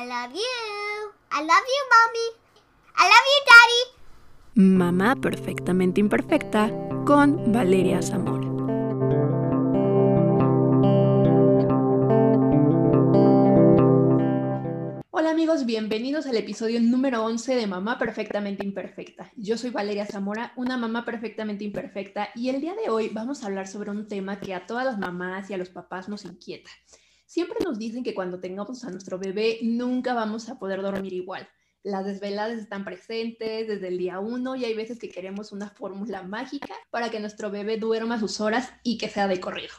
I love you. I love you, mommy. I love you, daddy. Mamá perfectamente imperfecta con Valeria Zamora. Hola amigos, bienvenidos al episodio número 11 de Mamá Perfectamente Imperfecta. Yo soy Valeria Zamora, una mamá perfectamente imperfecta, y el día de hoy vamos a hablar sobre un tema que a todas las mamás y a los papás nos inquieta. Siempre nos dicen que cuando tengamos a nuestro bebé nunca vamos a poder dormir igual. Las desveladas están presentes desde el día uno y hay veces que queremos una fórmula mágica para que nuestro bebé duerma sus horas y que sea de corrido.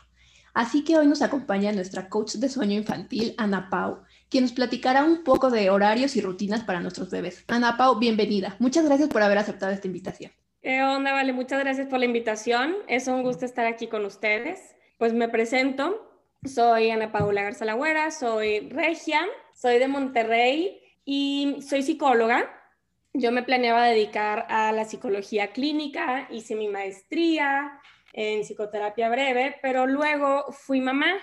Así que hoy nos acompaña nuestra coach de sueño infantil, Ana Pau, quien nos platicará un poco de horarios y rutinas para nuestros bebés. Ana Pau, bienvenida. Muchas gracias por haber aceptado esta invitación. ¿Qué onda, Vale? Muchas gracias por la invitación. Es un gusto estar aquí con ustedes. Pues me presento. Soy Ana Paula Garza Lagüera, soy regia, soy de Monterrey y soy psicóloga. Yo me planeaba dedicar a la psicología clínica, hice mi maestría en psicoterapia breve, pero luego fui mamá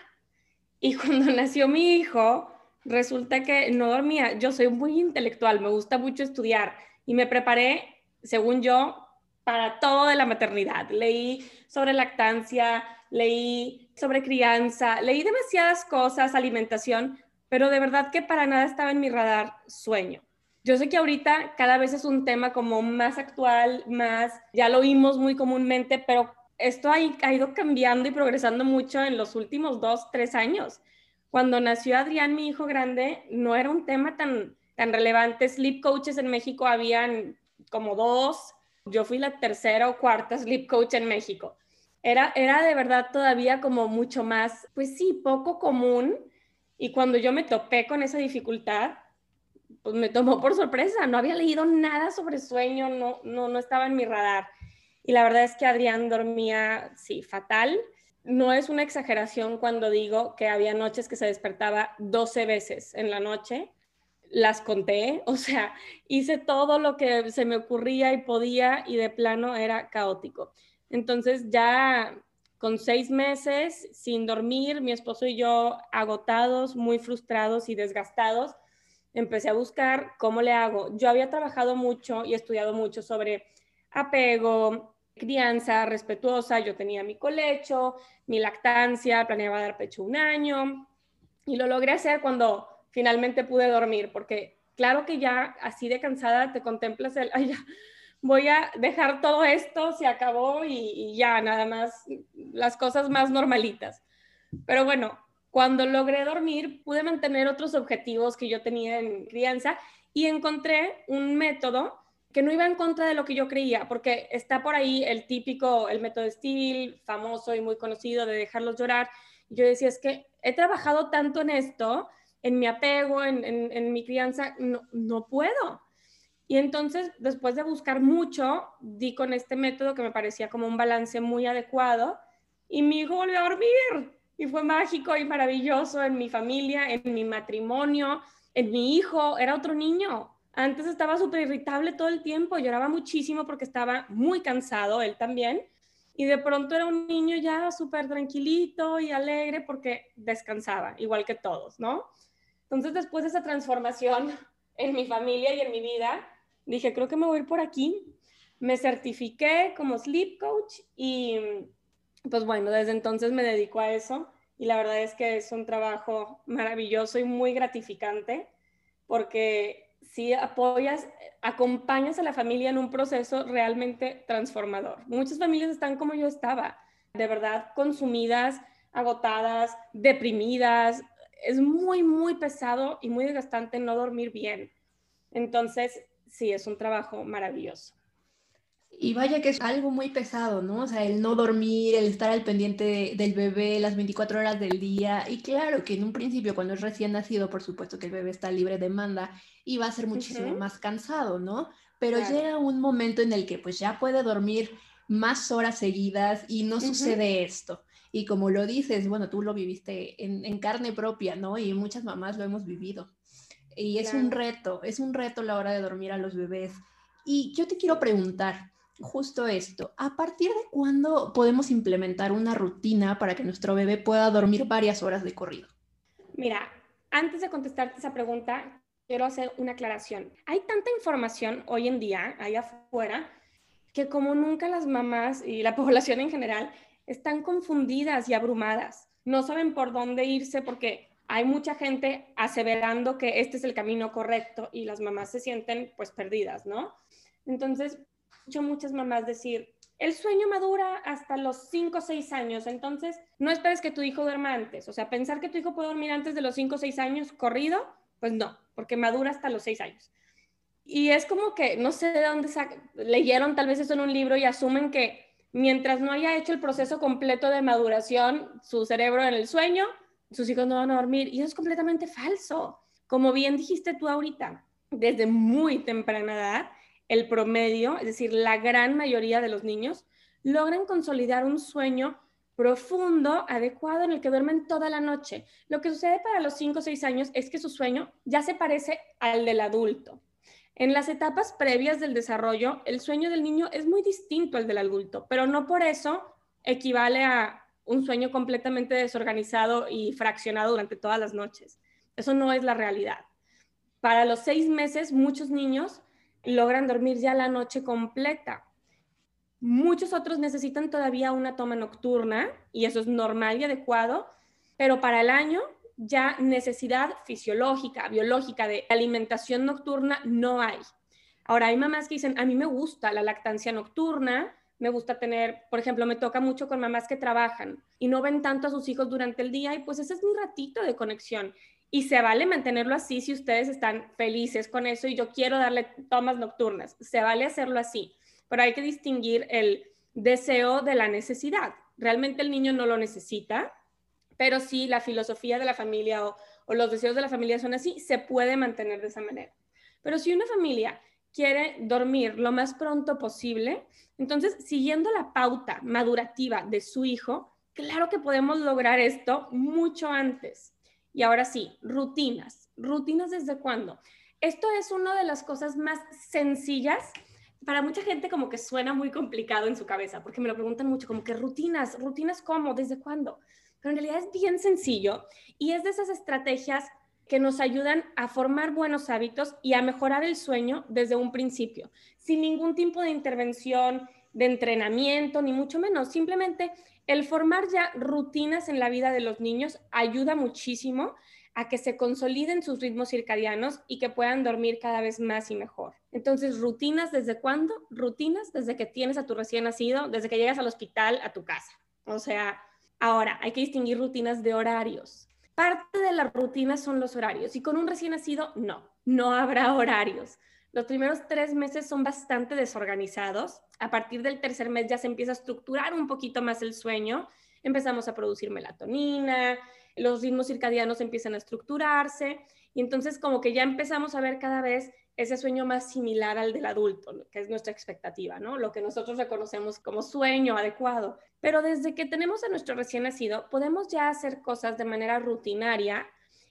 y cuando nació mi hijo, resulta que no dormía. Yo soy muy intelectual, me gusta mucho estudiar y me preparé, según yo, para todo de la maternidad. Leí sobre lactancia, leí sobre crianza, leí demasiadas cosas, alimentación, pero de verdad que para nada estaba en mi radar sueño. Yo sé que ahorita cada vez es un tema como más actual, más, ya lo oímos muy comúnmente, pero esto ha, ha ido cambiando y progresando mucho en los últimos dos, tres años. Cuando nació Adrián, mi hijo grande, no era un tema tan, tan relevante. Sleep coaches en México habían como dos. Yo fui la tercera o cuarta sleep coach en México. Era, era de verdad todavía como mucho más, pues sí, poco común. Y cuando yo me topé con esa dificultad, pues me tomó por sorpresa. No había leído nada sobre sueño, no, no, no estaba en mi radar. Y la verdad es que Adrián dormía, sí, fatal. No es una exageración cuando digo que había noches que se despertaba 12 veces en la noche. Las conté, o sea, hice todo lo que se me ocurría y podía y de plano era caótico. Entonces ya con seis meses sin dormir, mi esposo y yo agotados, muy frustrados y desgastados, empecé a buscar cómo le hago. Yo había trabajado mucho y estudiado mucho sobre apego, crianza respetuosa, yo tenía mi colecho, mi lactancia, planeaba dar pecho un año y lo logré hacer cuando finalmente pude dormir, porque claro que ya así de cansada te contemplas el, ay, ya, voy a dejar todo esto, se acabó y, ya, nada más, las cosas más normalitas. Pero bueno, cuando logré dormir, pude mantener otros objetivos que yo tenía en crianza y encontré un método que no iba en contra de lo que yo creía, porque está por ahí el típico, el método Steel, famoso y muy conocido de dejarlos llorar. yo decía, es que he trabajado tanto en esto, en mi apego, en, en mi crianza, no, no puedo. Y entonces, después de buscar mucho, di con este método que me parecía como un balance muy adecuado y mi hijo volvió a dormir. Y fue mágico y maravilloso en mi familia, en mi matrimonio, en mi hijo. Era otro niño. Antes estaba súper irritable todo el tiempo, lloraba muchísimo porque estaba muy cansado, él también. Y de pronto era un niño ya súper tranquilito y alegre porque descansaba, igual que todos, ¿no? Entonces, después de esa transformación en mi familia y en mi vida, dije, creo que me voy a ir por aquí. Me certifiqué como sleep coach y pues bueno, desde entonces me dedico a eso y la verdad es que es un trabajo maravilloso y muy gratificante porque si apoyas, acompañas a la familia en un proceso realmente transformador. Muchas familias están como yo estaba, de verdad consumidas, agotadas, deprimidas. Es muy, muy pesado y muy desgastante no dormir bien. Entonces, sí, es un trabajo maravilloso. Y vaya que es algo muy pesado, ¿no? O sea, el no dormir, el estar al pendiente del bebé las 24 horas del día. Y claro que en un principio, cuando es recién nacido, por supuesto que el bebé está libre de demanda y va a ser muchísimo más cansado, ¿no? Pero llega un momento en el que pues ya puede dormir más horas seguidas y no sucede esto. Y como lo dices, bueno, tú lo viviste en, en carne propia, ¿no? Y muchas mamás lo hemos vivido. Y es un reto, es un reto la hora de dormir a los bebés. Y yo te quiero preguntar justo esto, ¿a partir de cuándo podemos implementar una rutina para que nuestro bebé pueda dormir varias horas de corrido? Mira, antes de contestarte esa pregunta, quiero hacer una aclaración. Hay tanta información hoy en día, allá afuera, que como nunca las mamás y la población en general están confundidas y abrumadas. No saben por dónde irse porque hay mucha gente aseverando que este es el camino correcto y las mamás se sienten pues perdidas, ¿no? Entonces, escucho muchas mamás decir, el sueño madura hasta los 5 o 6 años, entonces no esperes que tu hijo duerma antes, o sea, pensar que tu hijo puede dormir antes de los 5 o 6 años corrido, pues no, porque madura hasta los 6 años. Y es como que no sé de dónde leyeron tal vez eso en un libro y asumen que mientras no haya hecho el proceso completo de maduración, su cerebro en el sueño, sus hijos no van a dormir. Y eso es completamente falso. Como bien dijiste tú ahorita, desde muy temprana edad, el promedio, es decir, la gran mayoría de los niños, logran consolidar un sueño profundo, adecuado, en el que duermen toda la noche. Lo que sucede para los 5 o 6 años es que su sueño ya se parece al del adulto. En las etapas previas del desarrollo, el sueño del niño es muy distinto al del adulto, pero no por eso equivale a un sueño completamente desorganizado y fraccionado durante todas las noches. Eso no es la realidad. Para los seis meses, muchos niños logran dormir ya la noche completa. Muchos otros necesitan todavía una toma nocturna y eso es normal y adecuado, pero para el año ya necesidad fisiológica, biológica de alimentación nocturna no hay. Ahora hay mamás que dicen, a mí me gusta la lactancia nocturna, me gusta tener, por ejemplo, me toca mucho con mamás que trabajan y no ven tanto a sus hijos durante el día y pues ese es mi ratito de conexión. Y se vale mantenerlo así si ustedes están felices con eso y yo quiero darle tomas nocturnas. Se vale hacerlo así, pero hay que distinguir el deseo de la necesidad. Realmente el niño no lo necesita, pero si la filosofía de la familia o, o los deseos de la familia son así, se puede mantener de esa manera. Pero si una familia quiere dormir lo más pronto posible, entonces, siguiendo la pauta madurativa de su hijo, claro que podemos lograr esto mucho antes. Y ahora sí, rutinas. ¿Rutinas desde cuándo? Esto es una de las cosas más sencillas. Para mucha gente como que suena muy complicado en su cabeza, porque me lo preguntan mucho, como que rutinas, rutinas cómo, desde cuándo. Pero en realidad es bien sencillo y es de esas estrategias que nos ayudan a formar buenos hábitos y a mejorar el sueño desde un principio, sin ningún tipo de intervención, de entrenamiento, ni mucho menos. Simplemente el formar ya rutinas en la vida de los niños ayuda muchísimo a que se consoliden sus ritmos circadianos y que puedan dormir cada vez más y mejor. Entonces, rutinas desde cuándo? Rutinas desde que tienes a tu recién nacido, desde que llegas al hospital, a tu casa. O sea, ahora hay que distinguir rutinas de horarios. Parte de la rutina son los horarios y con un recién nacido no, no habrá horarios. Los primeros tres meses son bastante desorganizados. A partir del tercer mes ya se empieza a estructurar un poquito más el sueño. Empezamos a producir melatonina, los ritmos circadianos empiezan a estructurarse y entonces como que ya empezamos a ver cada vez ese sueño más similar al del adulto, que es nuestra expectativa, ¿no? Lo que nosotros reconocemos como sueño adecuado. Pero desde que tenemos a nuestro recién nacido, podemos ya hacer cosas de manera rutinaria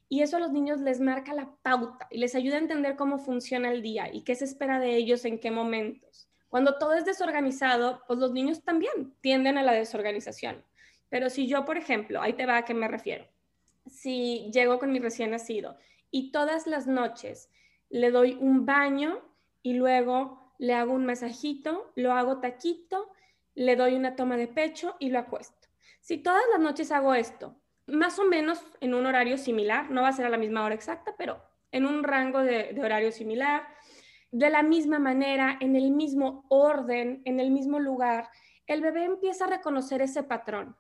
y eso a los niños les marca la pauta y les ayuda a entender cómo funciona el día y qué se espera de ellos en qué momentos. Cuando todo es desorganizado, pues los niños también tienden a la desorganización. Pero si yo, por ejemplo, ahí te va a qué me refiero. Si llego con mi recién nacido y todas las noches le doy un baño y luego le hago un masajito, lo hago taquito, le doy una toma de pecho y lo acuesto. Si todas las noches hago esto, más o menos en un horario similar, no va a ser a la misma hora exacta, pero en un rango de, horario similar, de la misma manera, en el mismo orden, en el mismo lugar, el bebé empieza a reconocer ese patrón.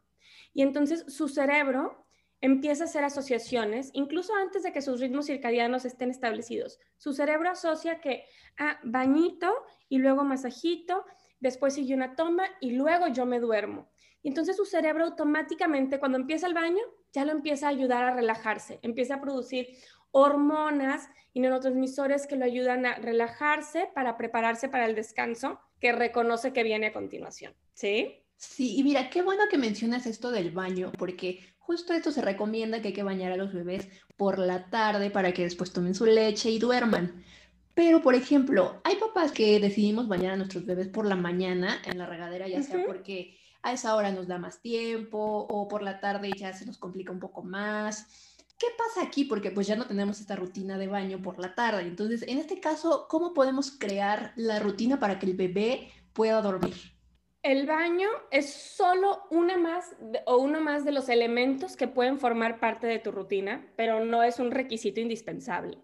Y entonces su cerebro empieza a hacer asociaciones, incluso antes de que sus ritmos circadianos estén establecidos. Su cerebro asocia que, ah, bañito y luego masajito, después sigue una toma y luego yo me duermo. Y entonces su cerebro automáticamente, cuando empieza el baño, ya lo empieza a ayudar a relajarse, empieza a producir hormonas y neurotransmisores que lo ayudan a relajarse para prepararse para el descanso que reconoce que viene a continuación. ¿Sí? Sí, y mira, qué bueno que mencionas esto del baño, porque justo esto se recomienda que hay que bañar a los bebés por la tarde para que después tomen su leche y duerman. Pero, por ejemplo, hay papás que decidimos bañar a nuestros bebés por la mañana en la regadera, ya sea porque a esa hora nos da más tiempo o por la tarde ya se nos complica un poco más. ¿qué pasa aquí? Porque pues ya no tenemos esta rutina de baño por la tarde. Entonces, en este caso, ¿cómo podemos crear la rutina para que el bebé pueda dormir? El baño es solo una más o uno más de los elementos que pueden formar parte de tu rutina, pero no es un requisito indispensable.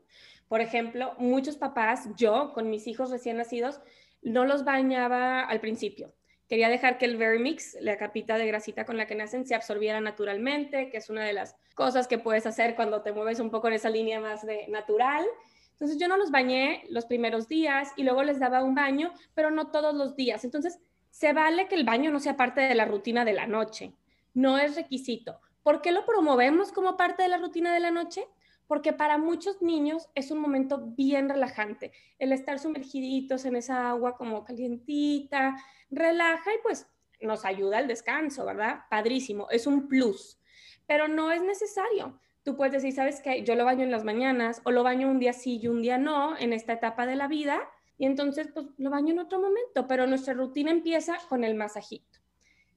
Por ejemplo, muchos papás, yo con mis hijos recién nacidos, no los bañaba al principio. Quería dejar que el Verimix, la capita de grasita con la que nacen, se absorbiera naturalmente, que es una de las cosas que puedes hacer cuando te mueves un poco en esa línea más de natural. Entonces yo no los bañé los primeros días y luego les daba un baño, pero no todos los días. Entonces se vale que el baño no sea parte de la rutina de la noche. No es requisito. ¿Por qué lo promovemos como parte de la rutina de la noche? porque para muchos niños es un momento bien relajante. El estar sumergiditos en esa agua como calientita, relaja y pues nos ayuda al descanso, ¿verdad? Padrísimo, es un plus, pero no es necesario. Tú puedes decir, ¿sabes qué? Yo lo baño en las mañanas o lo baño un día sí y un día no en esta etapa de la vida y entonces pues lo baño en otro momento, pero nuestra rutina empieza con el masajito.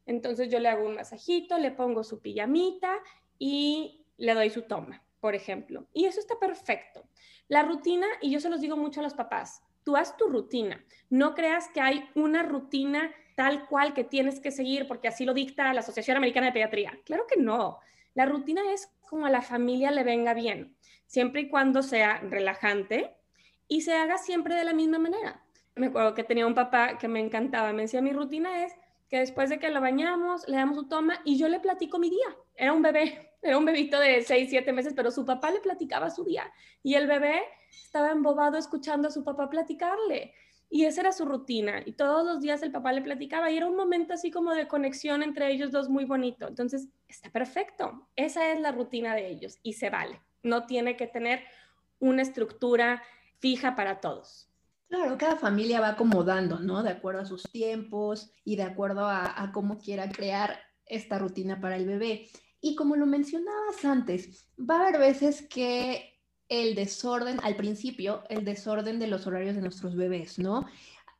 Entonces yo le hago un masajito, le pongo su pijamita y le doy su toma por ejemplo. Y eso está perfecto. La rutina, y yo se los digo mucho a los papás, tú haz tu rutina. No creas que hay una rutina tal cual que tienes que seguir porque así lo dicta la Asociación Americana de Pediatría. Claro que no. La rutina es como a la familia le venga bien, siempre y cuando sea relajante y se haga siempre de la misma manera. Me acuerdo que tenía un papá que me encantaba, me decía, mi rutina es que después de que lo bañamos, le damos su toma y yo le platico mi día. Era un bebé, era un bebito de 6, 7 meses, pero su papá le platicaba su día y el bebé estaba embobado escuchando a su papá platicarle. Y esa era su rutina. Y todos los días el papá le platicaba y era un momento así como de conexión entre ellos dos muy bonito. Entonces, está perfecto. Esa es la rutina de ellos y se vale. No tiene que tener una estructura fija para todos. Claro, cada familia va acomodando, ¿no? De acuerdo a sus tiempos y de acuerdo a, cómo quiera crear esta rutina para el bebé. Y como lo mencionabas antes, va a haber veces que el desorden, al principio, el desorden de los horarios de nuestros bebés, ¿no?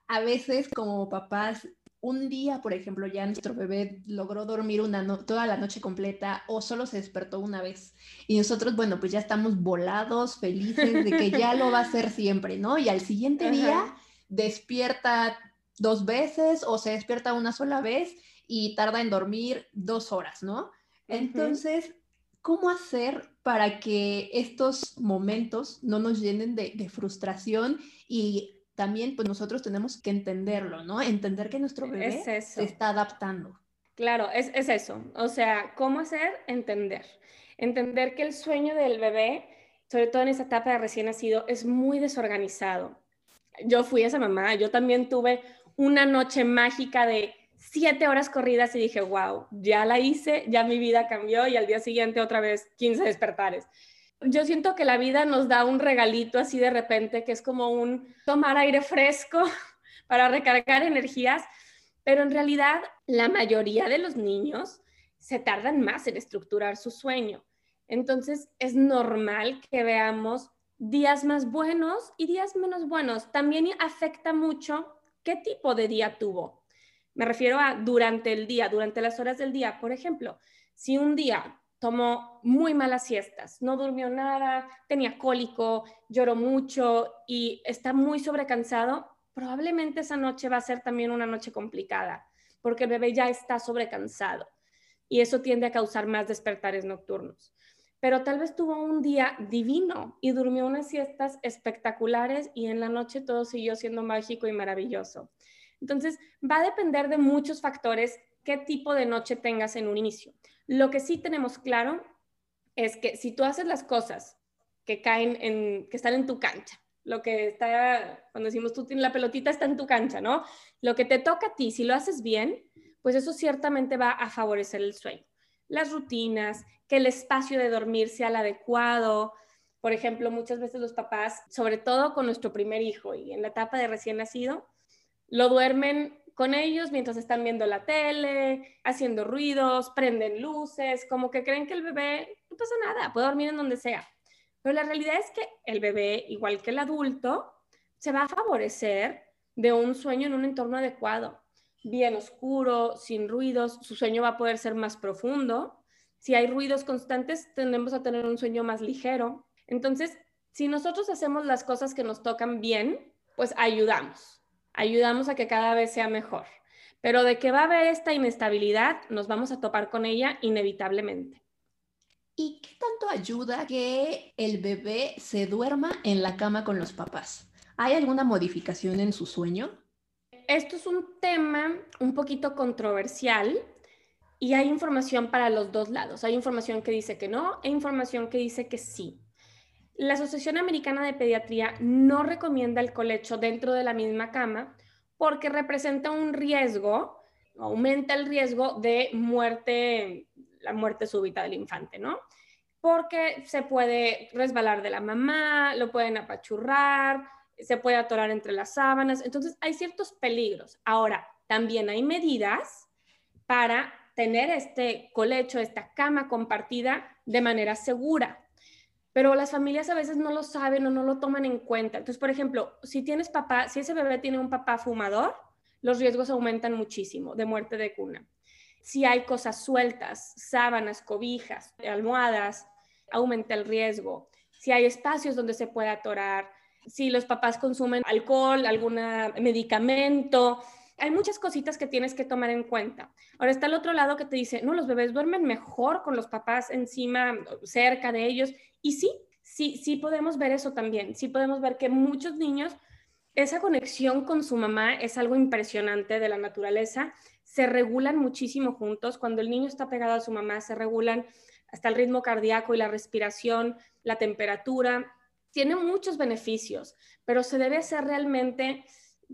A veces como papás, un día, por ejemplo, ya nuestro bebé logró dormir una toda la noche completa o solo se despertó una vez. Y nosotros, bueno, pues ya estamos volados, felices de que ya lo va a hacer siempre, ¿no? Y al siguiente día despierta dos veces o se despierta una sola vez y tarda en dormir dos horas, ¿no? Entonces, ¿cómo hacer para que estos momentos no nos llenen de, frustración y también pues nosotros tenemos que entenderlo, ¿no? Entender que nuestro bebé se está adaptando. Claro, es, es, eso. O sea, ¿cómo hacer? Entender. Entender que el sueño del bebé, sobre todo en esa etapa de recién nacido, es muy desorganizado. Yo fui esa mamá, yo también tuve una noche mágica de siete horas corridas y dije, wow, ya la hice, ya mi vida cambió y al día siguiente otra vez 15 despertares. Yo siento que la vida nos da un regalito así de repente, que es como un tomar aire fresco para recargar energías, pero en realidad la mayoría de los niños se tardan más en estructurar su sueño. Entonces es normal que veamos días más buenos y días menos buenos. También afecta mucho qué tipo de día tuvo. Me refiero a durante el día, durante las horas del día. Por ejemplo, si un día tomó muy malas siestas, no durmió nada, tenía cólico, lloró mucho y está muy sobrecansado, probablemente esa noche va a ser también una noche complicada, porque el bebé ya está sobrecansado y eso tiende a causar más despertares nocturnos. Pero tal vez tuvo un día divino y durmió unas siestas espectaculares y en la noche todo siguió siendo mágico y maravilloso. Entonces, va a depender de muchos factores qué tipo de noche tengas en un inicio. Lo que sí tenemos claro es que si tú haces las cosas que caen en, que están en tu cancha, lo que está, cuando decimos tú tienes la pelotita está en tu cancha, ¿no? Lo que te toca a ti, si lo haces bien, pues eso ciertamente va a favorecer el sueño. Las rutinas, que el espacio de dormir sea el adecuado. Por ejemplo, muchas veces los papás, sobre todo con nuestro primer hijo y en la etapa de recién nacido, lo duermen con ellos mientras están viendo la tele, haciendo ruidos, prenden luces, como que creen que el bebé no pasa nada, puede dormir en donde sea. Pero la realidad es que el bebé, igual que el adulto, se va a favorecer de un sueño en un entorno adecuado, bien oscuro, sin ruidos, su sueño va a poder ser más profundo. Si hay ruidos constantes, tendemos a tener un sueño más ligero. Entonces, si nosotros hacemos las cosas que nos tocan bien, pues ayudamos. Ayudamos a que cada vez sea mejor. Pero de que va a haber esta inestabilidad, nos vamos a topar con ella inevitablemente. ¿Y qué tanto ayuda que el bebé se duerma en la cama con los papás? ¿Hay alguna modificación en su sueño? Esto es un tema un poquito controversial y hay información para los dos lados. Hay información que dice que no e información que dice que sí. La Asociación Americana de Pediatría no recomienda el colecho dentro de la misma cama porque representa un riesgo, aumenta el riesgo de muerte, la muerte súbita del infante, ¿no? Porque se puede resbalar de la mamá, lo pueden apachurrar, se puede atorar entre las sábanas, entonces hay ciertos peligros. Ahora, también hay medidas para tener este colecho, esta cama compartida de manera segura pero las familias a veces no lo saben o no lo toman en cuenta. Entonces, por ejemplo, si tienes papá, si ese bebé tiene un papá fumador, los riesgos aumentan muchísimo de muerte de cuna. Si hay cosas sueltas, sábanas, cobijas, almohadas, aumenta el riesgo. Si hay espacios donde se puede atorar, si los papás consumen alcohol, algún medicamento, hay muchas cositas que tienes que tomar en cuenta. Ahora está el otro lado que te dice, no, los bebés duermen mejor con los papás encima, cerca de ellos, y sí, sí, sí podemos ver eso también. Sí podemos ver que muchos niños, esa conexión con su mamá es algo impresionante de la naturaleza. Se regulan muchísimo juntos. Cuando el niño está pegado a su mamá, se regulan hasta el ritmo cardíaco y la respiración, la temperatura. Tiene muchos beneficios, pero se debe hacer realmente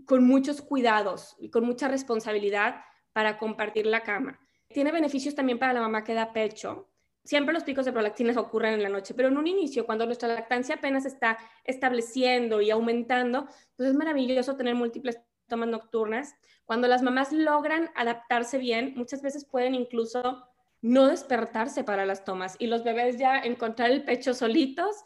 con muchos cuidados y con mucha responsabilidad para compartir la cama. Tiene beneficios también para la mamá que da pecho, siempre los picos de prolactina ocurren en la noche, pero en un inicio, cuando nuestra lactancia apenas está estableciendo y aumentando, pues es maravilloso tener múltiples tomas nocturnas. Cuando las mamás logran adaptarse bien, muchas veces pueden incluso no despertarse para las tomas y los bebés ya encontrar el pecho solitos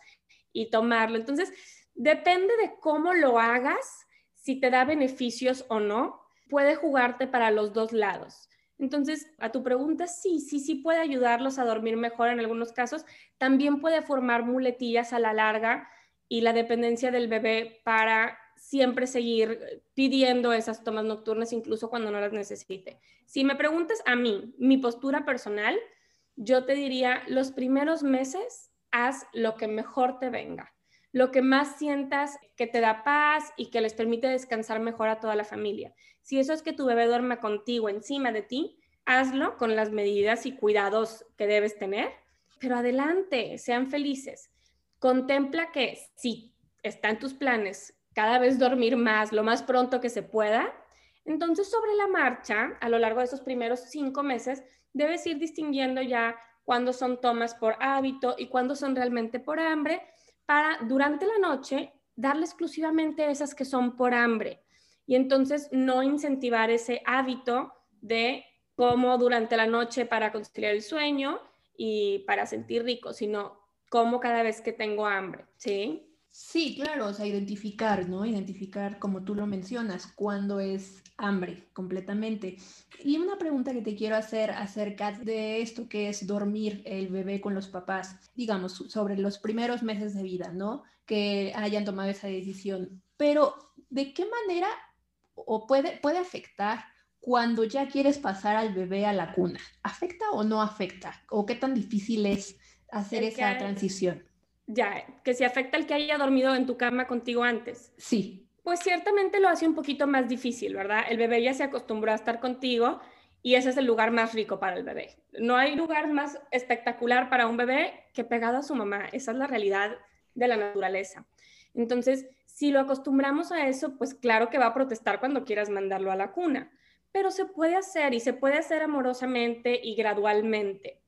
y tomarlo. Entonces, depende de cómo lo hagas, si te da beneficios o no, puede jugarte para los dos lados. Entonces, a tu pregunta, sí, sí, sí puede ayudarlos a dormir mejor en algunos casos. También puede formar muletillas a la larga y la dependencia del bebé para siempre seguir pidiendo esas tomas nocturnas, incluso cuando no las necesite. Si me preguntas a mí, mi postura personal, yo te diría, los primeros meses, haz lo que mejor te venga, lo que más sientas que te da paz y que les permite descansar mejor a toda la familia. Si eso es que tu bebé duerma contigo encima de ti, hazlo con las medidas y cuidados que debes tener, pero adelante, sean felices. Contempla que si está en tus planes cada vez dormir más, lo más pronto que se pueda, entonces sobre la marcha, a lo largo de esos primeros cinco meses, debes ir distinguiendo ya cuándo son tomas por hábito y cuándo son realmente por hambre, para durante la noche darle exclusivamente esas que son por hambre y entonces no incentivar ese hábito de cómo durante la noche para conciliar el sueño y para sentir rico, sino cómo cada vez que tengo hambre, ¿sí? Sí, claro, o sea, identificar, ¿no? Identificar, como tú lo mencionas, cuándo es hambre completamente. Y una pregunta que te quiero hacer acerca de esto que es dormir el bebé con los papás, digamos, sobre los primeros meses de vida, ¿no? Que hayan tomado esa decisión. Pero, ¿de qué manera o puede, puede afectar cuando ya quieres pasar al bebé a la cuna? ¿Afecta o no afecta? ¿O qué tan difícil es hacer esa transición? Ya, que si afecta el que haya dormido en tu cama contigo antes. Sí. Pues ciertamente lo hace un poquito más difícil, ¿verdad? El bebé ya se acostumbró a estar contigo y ese es el lugar más rico para el bebé. No hay lugar más espectacular para un bebé que pegado a su mamá. Esa es la realidad de la naturaleza. Entonces, si lo acostumbramos a eso, pues claro que va a protestar cuando quieras mandarlo a la cuna, pero se puede hacer y se puede hacer amorosamente y gradualmente.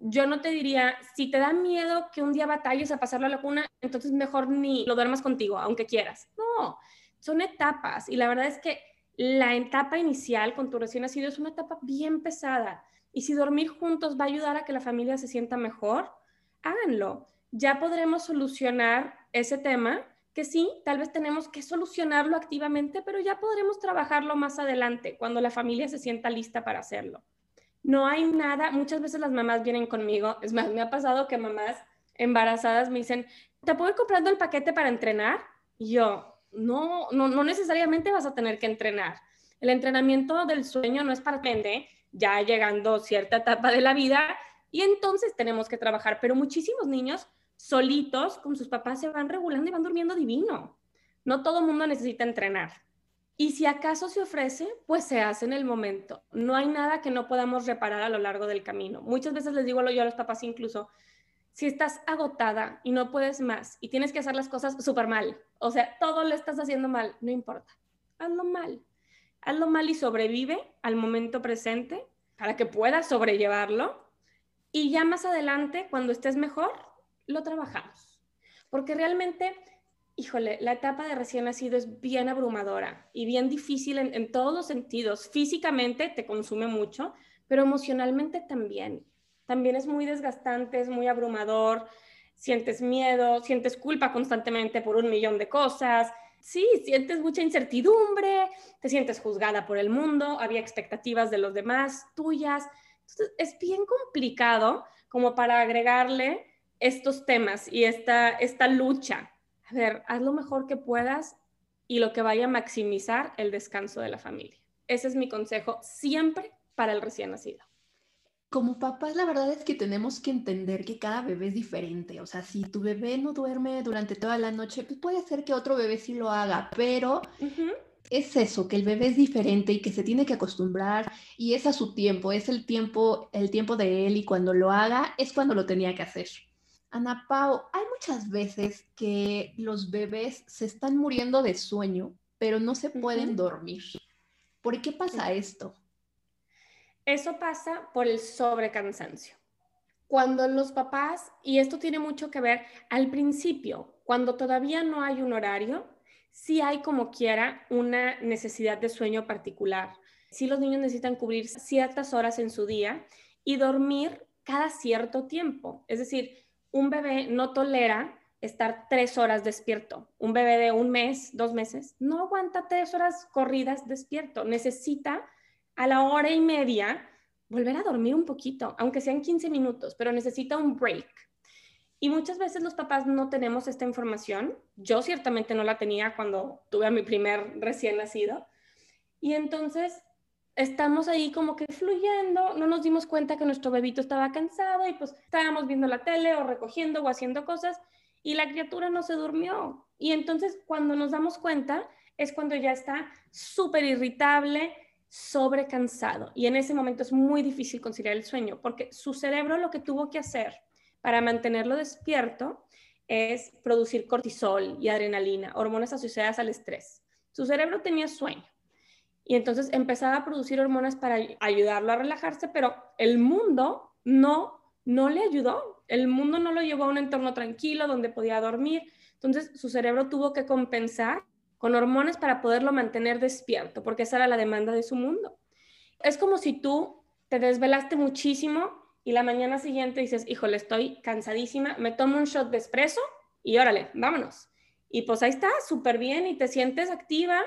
Yo no te diría, si te da miedo que un día batalles a pasarlo a la cuna, entonces mejor ni lo duermas contigo, aunque quieras. No, son etapas y la verdad es que la etapa inicial con tu recién nacido es una etapa bien pesada y si dormir juntos va a ayudar a que la familia se sienta mejor, háganlo. Ya podremos solucionar ese tema que sí, tal vez tenemos que solucionarlo activamente, pero ya podremos trabajarlo más adelante, cuando la familia se sienta lista para hacerlo. No hay nada, muchas veces las mamás vienen conmigo, es más, me ha pasado que mamás embarazadas me dicen, ¿te puedo ir comprando el paquete para entrenar? Y yo, no, no, no necesariamente vas a tener que entrenar. El entrenamiento del sueño no es para vender, ya llegando cierta etapa de la vida, y entonces tenemos que trabajar, pero muchísimos niños solitos con sus papás se van regulando y van durmiendo divino. No todo mundo necesita entrenar. Y si acaso se ofrece, pues se hace en el momento. No hay nada que no podamos reparar a lo largo del camino. Muchas veces les digo yo a los papás incluso, si estás agotada y no puedes más y tienes que hacer las cosas súper mal, o sea, todo le estás haciendo mal, no importa, hazlo mal. Hazlo mal y sobrevive al momento presente para que puedas sobrellevarlo y ya más adelante, cuando estés mejor, lo trabajamos. Porque realmente, híjole, la etapa de recién nacido es bien abrumadora y bien difícil en, todos los sentidos. Físicamente te consume mucho, pero emocionalmente también. También es muy desgastante, es muy abrumador, sientes miedo, sientes culpa constantemente por un millón de cosas. Sí, sientes mucha incertidumbre, te sientes juzgada por el mundo, había expectativas de los demás, tuyas. Entonces, es bien complicado como para agregarle estos temas y esta, esta lucha. A ver, haz lo mejor que puedas y lo que vaya a maximizar el descanso de la familia. Ese es mi consejo siempre para el recién nacido. Como papás, la verdad es que tenemos que entender que cada bebé es diferente. O sea, si tu bebé no duerme durante toda la noche, pues puede ser que otro bebé sí lo haga, pero es eso, que el bebé es diferente y que se tiene que acostumbrar y es a su tiempo, es el tiempo, el tiempo de él y cuando lo haga es cuando lo tenía que hacer. Ana Pau, hay muchas veces que los bebés se están muriendo de sueño, pero no se pueden dormir. ¿Por qué pasa esto? Eso pasa por el sobrecansancio. Cuando los papás, y esto tiene mucho que ver al principio, cuando todavía no hay un horario, sí hay como quiera una necesidad de sueño particular. Sí los niños necesitan cubrir ciertas horas en su día y dormir cada cierto tiempo. Es decir, un bebé no tolera estar tres horas despierto. Un bebé de un mes, dos meses, no aguanta tres horas corridas despierto. Necesita a la hora y media volver a dormir un poquito, aunque sean 15 minutos, pero necesita un break. Y muchas veces los papás no tenemos esta información. Yo ciertamente no la tenía cuando tuve a mi primer recién nacido. Y entonces estamos ahí como que fluyendo, no nos dimos cuenta que nuestro bebito estaba cansado y pues estábamos viendo la tele o recogiendo o haciendo cosas y la criatura no se durmió. Y entonces cuando nos damos cuenta es cuando ya está súper irritable, sobrecansado. Y en ese momento es muy difícil conciliar el sueño porque su cerebro lo que tuvo que hacer para mantenerlo despierto es producir cortisol y adrenalina, hormonas asociadas al estrés. Su cerebro tenía sueño y entonces empezaba a producir hormonas para ayudarlo a relajarse, pero el mundo no, no le ayudó. El mundo no lo llevó a un entorno tranquilo donde podía dormir. Entonces su cerebro tuvo que compensar con hormonas para poderlo mantener despierto, porque esa era la demanda de su mundo. Es como si tú te desvelaste muchísimo y la mañana siguiente dices, híjole, estoy cansadísima, me tomo un shot de espresso y órale, vámonos. Y pues ahí está, súper bien y te sientes activa,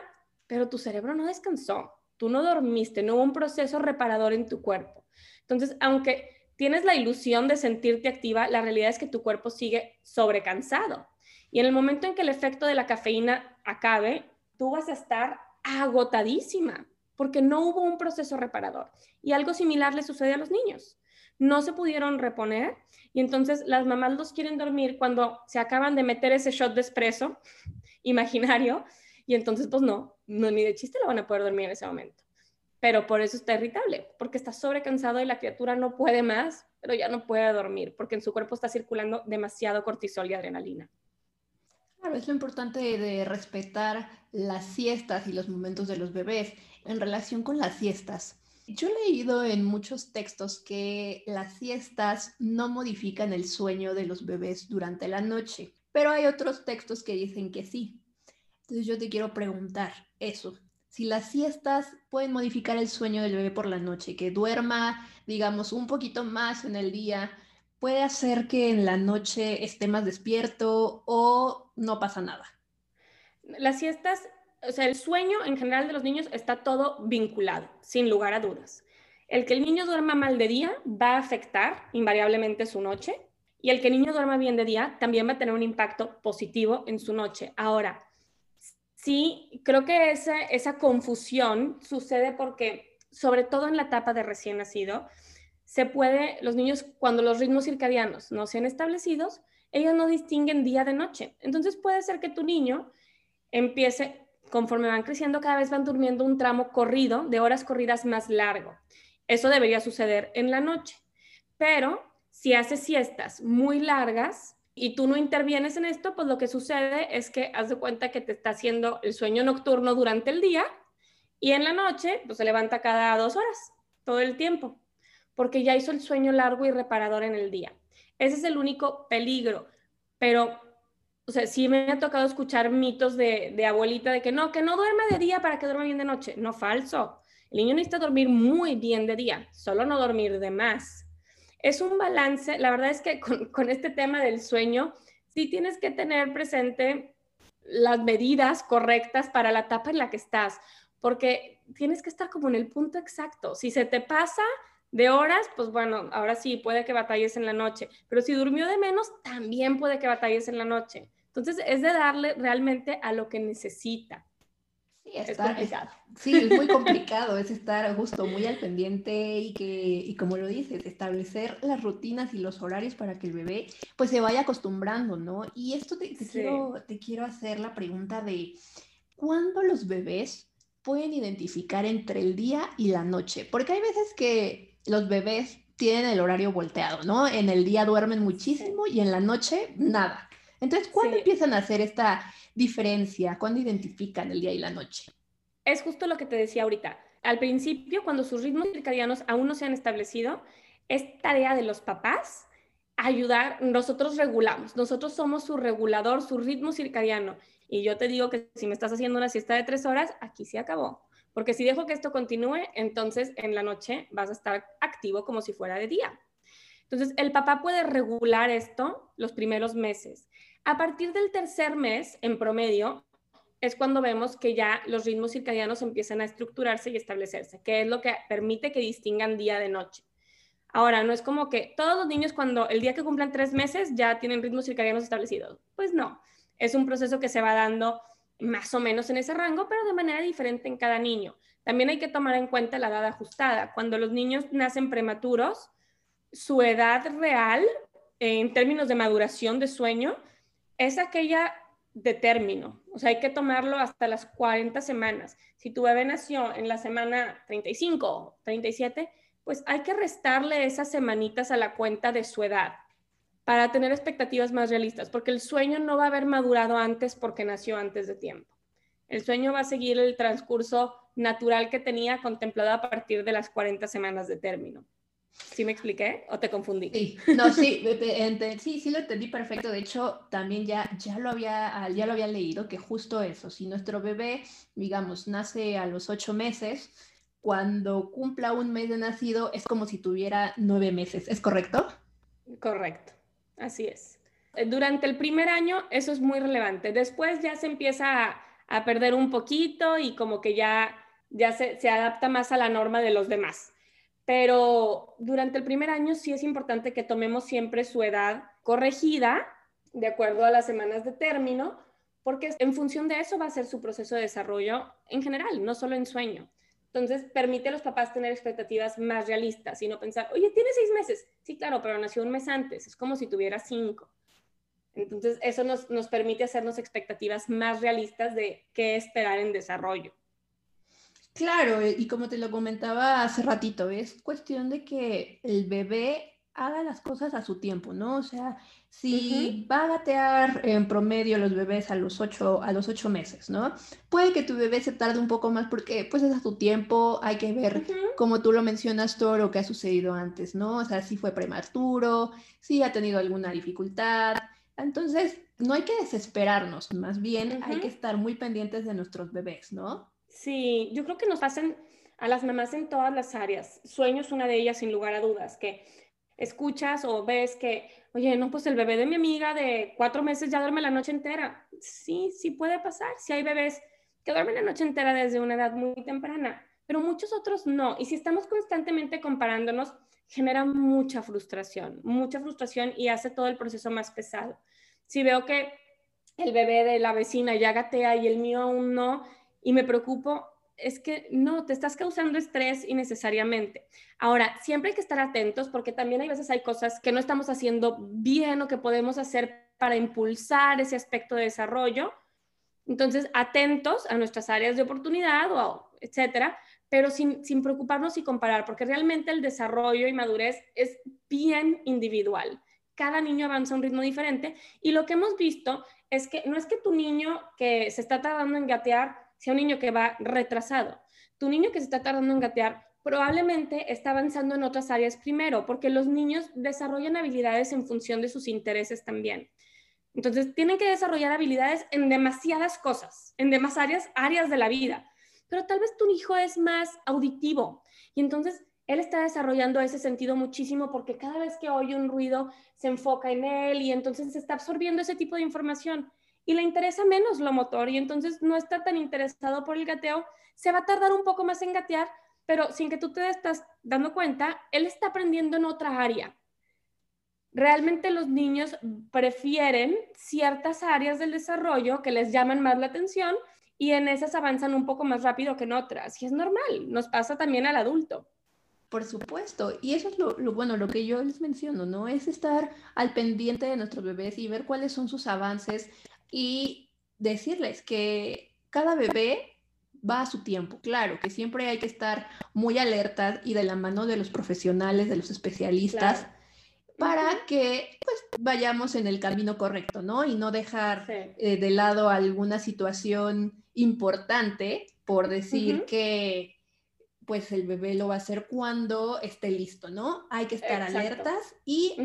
pero tu cerebro no descansó, tú no dormiste, no hubo un proceso reparador en tu cuerpo. Entonces, aunque tienes la ilusión de sentirte activa, la realidad es que tu cuerpo sigue sobrecansado. Y en el momento en que el efecto de la cafeína acabe, tú vas a estar agotadísima porque no hubo un proceso reparador. Y algo similar le sucede a los niños. No se pudieron reponer y entonces las mamás los quieren dormir cuando se acaban de meter ese shot de espresso imaginario y entonces, pues no, no, ni de chiste lo van a poder dormir en ese momento. Pero por eso está irritable, porque está sobrecansado y la criatura no puede más, pero ya no puede dormir, porque en su cuerpo está circulando demasiado cortisol y adrenalina. Claro, es lo importante de respetar las siestas y los momentos de los bebés en relación con las siestas. Yo he leído en muchos textos que las siestas no modifican el sueño de los bebés durante la noche, pero hay otros textos que dicen que sí. Entonces yo te quiero preguntar eso. Si las siestas pueden modificar el sueño del bebé por la noche, que duerma, digamos, un poquito más en el día, puede hacer que en la noche esté más despierto o no pasa nada. Las siestas, o sea, el sueño en general de los niños está todo vinculado, sin lugar a dudas. el que el niño duerma mal de día va a afectar invariablemente su noche y el que el niño duerma bien de día también va a tener un impacto positivo en su noche. Ahora, sí, creo que esa, confusión sucede porque, sobre todo en la etapa de recién nacido, se puede, los niños, cuando los ritmos circadianos no sean establecidos, ellos no distinguen día de noche. Entonces puede ser que tu niño empiece, conforme van creciendo, cada vez van durmiendo un tramo corrido, de horas corridas más largo. Eso debería suceder en la noche. Pero si haces siestas muy largas y tú no intervienes en esto, pues lo que sucede es que haz de cuenta que te está haciendo el sueño nocturno durante el día y en la noche pues se levanta cada dos horas, todo el tiempo, porque ya hizo el sueño largo y reparador en el día. Ese es el único peligro, pero o sea, sí me ha tocado escuchar mitos de, abuelita de que no, que no duerme de día para que duerma bien de noche. No, falso. El niño necesita dormir muy bien de día, solo no dormir de más. Es un balance, la verdad es que con, este tema del sueño, sí tienes que tener presente las medidas correctas para la etapa en la que estás, porque tienes que estar como en el punto exacto. Si se te pasa de horas, pues bueno, ahora sí, puede que batalles en la noche, pero si durmió de menos, también puede que batalles en la noche. Entonces, es de darle realmente a lo que necesita. Sí, es complicado. sí, es muy complicado, es estar justo muy al pendiente y que, y como lo dices, establecer las rutinas y los horarios para que el bebé pues se vaya acostumbrando, ¿no? Y esto te, quiero, te quiero hacer la pregunta de, ¿cuándo los bebés pueden identificar entre el día y la noche? Porque hay veces que los bebés tienen el horario volteado, ¿no? En el día duermen muchísimo y en la noche nada. Entonces, ¿cuándo empiezan a hacer esta diferencia? ¿Cuándo identifican el día y la noche? Es justo lo que te decía ahorita. Al principio, cuando sus ritmos circadianos aún no se han establecido, es tarea de los papás ayudar, nosotros regulamos, nosotros somos su regulador, su ritmo circadiano. Y yo te digo que si me estás haciendo una siesta de tres horas, aquí se acabó. Porque si dejo que esto continúe, entonces en la noche vas a estar activo como si fuera de día. Entonces, el papá puede regular esto los primeros meses. A partir del tercer mes, en promedio, es cuando vemos que ya los ritmos circadianos empiezan a estructurarse y establecerse, que es lo que permite que distingan día de noche. Ahora, no es como que todos los niños cuando el día que cumplan tres meses ya tienen ritmos circadianos establecidos. Pues no, es un proceso que se va dando más o menos en ese rango, pero de manera diferente en cada niño. También hay que tomar en cuenta la edad ajustada. Cuando los niños nacen prematuros, su edad real en términos de maduración de sueño es aquella de término, o sea, hay que tomarlo hasta las 40 semanas. Si tu bebé nació en la semana 35 o 37, pues hay que restarle esas semanitas a la cuenta de su edad para tener expectativas más realistas, porque el sueño no va a haber madurado antes porque nació antes de tiempo. El sueño va a seguir el transcurso natural que tenía contemplado a partir de las 40 semanas de término. ¿Sí me expliqué o te confundí? Sí, no, sí, sí, sí lo entendí perfecto. De hecho, también ya, ya, lo había, ya lo había leído, que justo eso, si nuestro bebé, digamos, nace a los ocho meses, cuando cumpla un mes de nacido es como si tuviera nueve meses, ¿es correcto? Correcto, así es. Durante el primer año eso es muy relevante. Después ya se empieza a, a perder un poquito y como que ya, ya se, se adapta más a la norma de los demás pero durante el primer año sí es importante que tomemos siempre su edad corregida de acuerdo a las semanas de término, porque en función de eso va a ser su proceso de desarrollo en general, no solo en sueño. Entonces, permite a los papás tener expectativas más realistas y no pensar, oye, tiene seis meses. Sí, claro, pero nació un mes antes. Es como si tuviera cinco. Entonces, eso nos, nos permite hacernos expectativas más realistas de qué esperar en desarrollo. Claro, eh, y como te lo comentaba hace ratito, es cuestión de que el bebé haga las cosas a su tiempo, ¿no? O sea, si va a gatear en promedio los bebés a los ocho, a los ocho meses, ¿no? Puede que tu bebé se tarde un poco más porque pues es a su tiempo, hay que ver, como tú lo mencionas, todo lo que ha sucedido antes, ¿no? O sea, si fue prematuro, si ha tenido alguna dificultad. Entonces, no hay que desesperarnos, más bien hay que estar muy pendientes de nuestros bebés, ¿no? Sí, yo creo que nos hacen a las mamás en todas las áreas. Sueño es una de ellas, sin lugar a dudas, que escuchas o ves que, oye, no, pues el bebé de mi amiga de cuatro meses ya duerme la noche entera. Sí, sí puede pasar. Si hay bebés que duermen la noche entera desde una edad muy temprana, pero muchos otros no. Y si estamos constantemente comparándonos, genera mucha frustración, mucha frustración y hace todo el proceso más pesado. Si veo que el bebé de la vecina ya gatea y el mío aún no, y me preocupo, es que no, te estás causando estrés innecesariamente. Ahora, siempre hay que estar atentos porque también hay veces hay cosas que no estamos haciendo bien o que podemos hacer para impulsar ese aspecto de desarrollo. Entonces, atentos a nuestras áreas de oportunidad o etcétera, pero sin, sin preocuparnos y comparar, porque realmente el desarrollo y madurez es bien individual. Cada niño avanza a un ritmo diferente y lo que hemos visto es que no es que tu niño que se está tardando en gatear sea un niño que va retrasado. Tu niño que se está tardando en gatear probablemente está avanzando en otras áreas primero, porque los niños desarrollan habilidades en función de sus intereses también. Entonces, tienen que desarrollar habilidades en demasiadas cosas, en demasiadas áreas de la vida. Pero tal vez tu hijo es más auditivo y entonces él está desarrollando ese sentido muchísimo porque cada vez que oye un ruido se enfoca en él y entonces se está absorbiendo ese tipo de información y le interesa menos lo motor y entonces no está tan interesado por el gateo, se va a tardar un poco más en gatear, pero sin que tú te estás dando cuenta, él está aprendiendo en otra área. Realmente los niños prefieren ciertas áreas del desarrollo que les llaman más la atención y en esas avanzan un poco más rápido que en otras. Y es normal, nos pasa también al adulto. Por supuesto, y eso es lo, bueno, lo que yo les menciono, ¿no? Es estar al pendiente de nuestros bebés y ver cuáles son sus avances y decirles que cada bebé va a su tiempo. Claro, que siempre hay que estar muy alertas y de la mano de los profesionales, de los especialistas, para que pues vayamos en el camino correcto, ¿no? Y no dejar eh, de lado alguna situación importante por decir que pues el bebé lo va a hacer cuando esté listo, ¿no? Hay que estar alertas y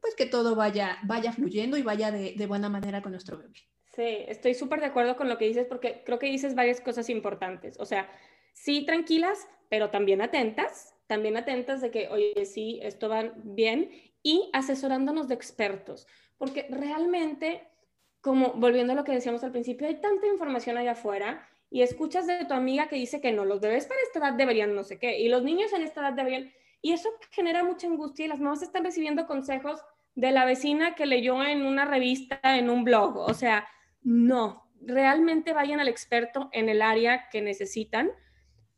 pues que todo vaya, vaya fluyendo y vaya de, de buena manera con nuestro bebé. Sí, estoy súper de acuerdo con lo que dices porque creo que dices varias cosas importantes. O sea, sí tranquilas, pero también atentas, también atentas de que, oye, sí, esto va bien y asesorándonos de expertos, porque realmente, como volviendo a lo que decíamos al principio, hay tanta información allá afuera y escuchas de tu amiga que dice que no, los bebés para esta edad deberían no sé qué, y los niños en esta edad deberían, y eso genera mucha angustia y las mamás están recibiendo consejos de la vecina que leyó en una revista, en un blog, o sea, no, realmente vayan al experto en el área que necesitan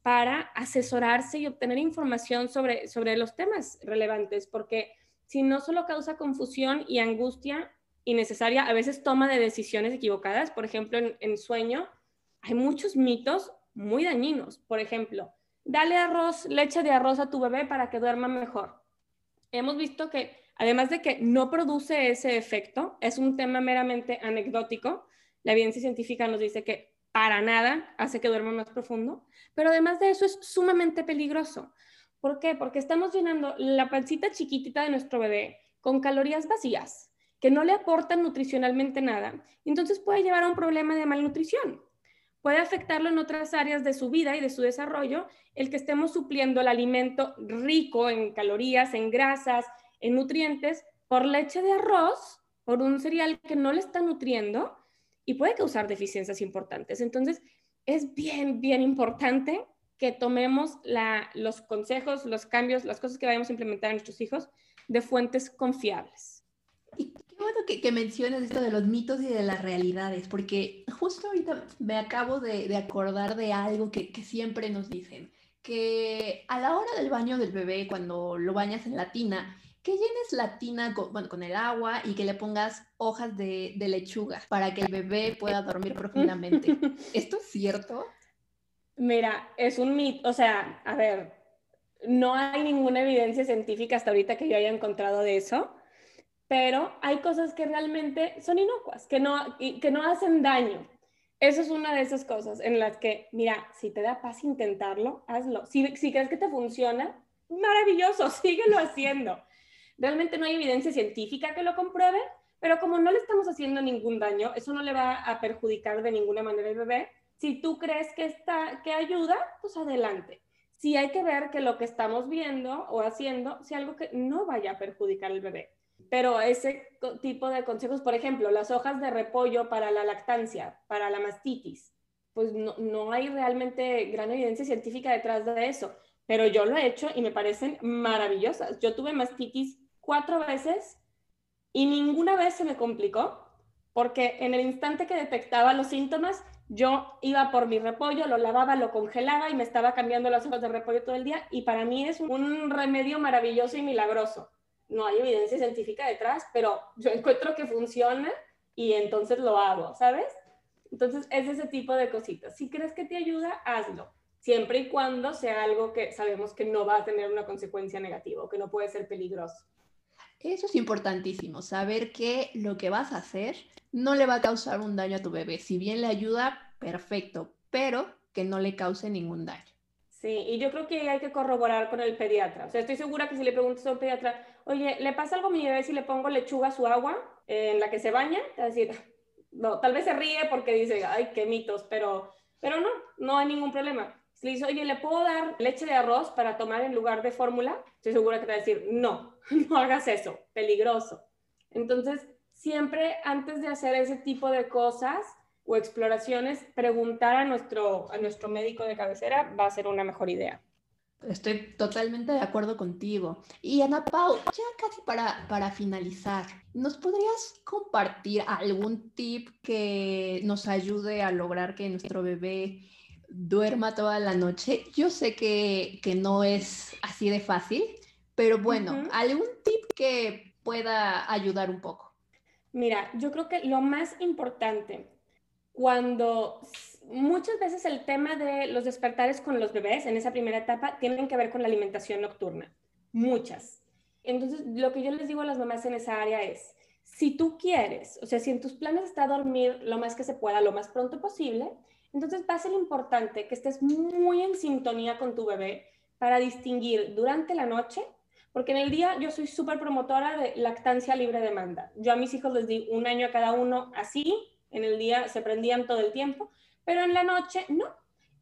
para asesorarse y obtener información sobre, sobre los temas relevantes, porque si no solo causa confusión y angustia innecesaria, a veces toma de decisiones equivocadas, por ejemplo, en, en sueño, hay muchos mitos muy dañinos. Por ejemplo, dale arroz, leche de arroz a tu bebé para que duerma mejor. Hemos visto que, además de que no produce ese efecto, es un tema meramente anecdótico. La evidencia científica nos dice que para nada hace que duerma más profundo, pero además de eso es sumamente peligroso. ¿Por qué? Porque estamos llenando la pancita chiquitita de nuestro bebé con calorías vacías que no le aportan nutricionalmente nada. Entonces puede llevar a un problema de malnutrición puede afectarlo en otras áreas de su vida y de su desarrollo, el que estemos supliendo el alimento rico en calorías, en grasas, en nutrientes, por leche de arroz, por un cereal que no le está nutriendo y puede causar deficiencias importantes. Entonces, es bien, bien importante que tomemos los consejos, los cambios, las cosas que vayamos a implementar en nuestros hijos de fuentes confiables. Y qué bueno que, que, menciones esto de los mitos y de las realidades, porque justo ahorita me acabo de, de acordar de algo que, que, siempre nos dicen, que a la hora del baño del bebé, cuando lo bañas en la tina, que llenes la tina con, bueno, con el agua y que le pongas hojas de, de lechuga para que el bebé pueda dormir profundamente. ¿Esto es cierto? Mira, es un mito, o sea, a ver, no hay ninguna evidencia científica hasta ahorita que yo haya encontrado de eso pero hay cosas que realmente son inocuas, que no, que no hacen daño. Eso es una de esas cosas en las que, mira, si te da paz intentarlo, hazlo. Si, crees que te funciona, maravilloso, síguelo haciendo. Realmente no hay evidencia científica que lo compruebe, pero como no le estamos haciendo ningún daño, eso no le va a perjudicar de ninguna manera al bebé. Si tú crees que, está, que ayuda, pues adelante. Si hay que ver que lo que estamos viendo o haciendo sea algo que no vaya a perjudicar al bebé. Pero ese tipo de consejos, por ejemplo, las hojas de repollo para la lactancia, para la mastitis, pues no, no hay realmente gran evidencia científica detrás de eso, pero yo lo he hecho y me parecen maravillosas. Yo tuve mastitis cuatro veces y ninguna vez se me complicó porque en el instante que detectaba los síntomas, yo iba por mi repollo, lo lavaba, lo congelaba y me estaba cambiando las hojas de repollo todo el día y para mí es un remedio maravilloso y milagroso. No hay evidencia científica detrás, pero yo encuentro que funciona y entonces lo hago, ¿sabes? Entonces es ese tipo de cositas. Si crees que te ayuda, hazlo, siempre y cuando sea algo que sabemos que no va a tener una consecuencia negativa o que no puede ser peligroso. Eso es importantísimo, saber que lo que vas a hacer no le va a causar un daño a tu bebé. Si bien le ayuda, perfecto, pero que no le cause ningún daño. Sí, y yo creo que hay que corroborar con el pediatra. O sea, estoy segura que si le preguntas a un pediatra, oye, ¿le pasa algo a mi bebé si le pongo lechuga a su agua en la que se baña? Te va a decir, no, tal vez se ríe porque dice, ay, qué mitos, pero, pero no, no hay ningún problema. Si le dice, oye, ¿le puedo dar leche de arroz para tomar en lugar de fórmula? Estoy segura que te va a decir, no, no hagas eso, peligroso. Entonces, siempre antes de hacer ese tipo de cosas o exploraciones, preguntar a nuestro, a nuestro médico de cabecera va a ser una mejor idea. Estoy totalmente de acuerdo contigo. Y Ana Pau, ya casi para, para finalizar, ¿nos podrías compartir algún tip que nos ayude a lograr que nuestro bebé duerma toda la noche? Yo sé que, que no es así de fácil, pero bueno, algún tip que pueda ayudar un poco. Mira, yo creo que lo más importante cuando muchas veces el tema de los despertares con los bebés en esa primera etapa tienen que ver con la alimentación nocturna, muchas. Entonces, lo que yo les digo a las mamás en esa área es, si tú quieres, o sea, si en tus planes está dormir lo más que se pueda, lo más pronto posible, entonces va a ser importante que estés muy en sintonía con tu bebé para distinguir durante la noche porque en el día yo soy súper promotora de lactancia libre demanda. Yo a mis hijos les di un año a cada uno así, en el día se prendían todo el tiempo, pero en la noche no.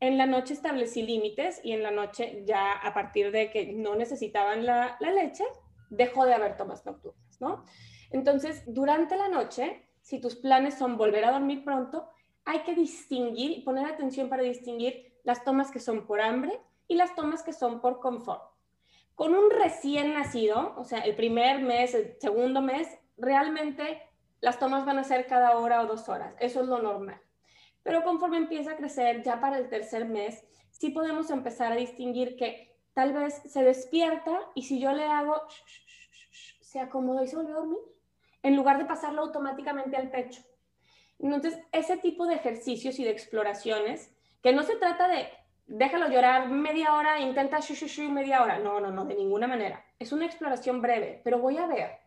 En la noche establecí límites y en la noche ya a partir de que no necesitaban la, leche, dejó de haber tomas nocturnas, ¿no? Entonces, durante la noche, si tus planes son volver a dormir pronto, hay que distinguir poner atención para distinguir las tomas que son por hambre y las tomas que son por confort. Con un recién nacido, o sea, el primer mes, el segundo mes, realmente las tomas van a ser cada hora o dos horas. Eso es lo normal. Pero conforme empieza a crecer, ya para el tercer mes, sí podemos empezar a distinguir que tal vez se despierta y si yo le hago, se acomoda y se vuelve a dormir, en lugar de pasarlo automáticamente al pecho. Entonces, ese tipo de ejercicios y de exploraciones, que no se trata de déjalo llorar media hora, intenta shu, media hora. No, no, no, de ninguna manera. Es una exploración breve, pero voy a ver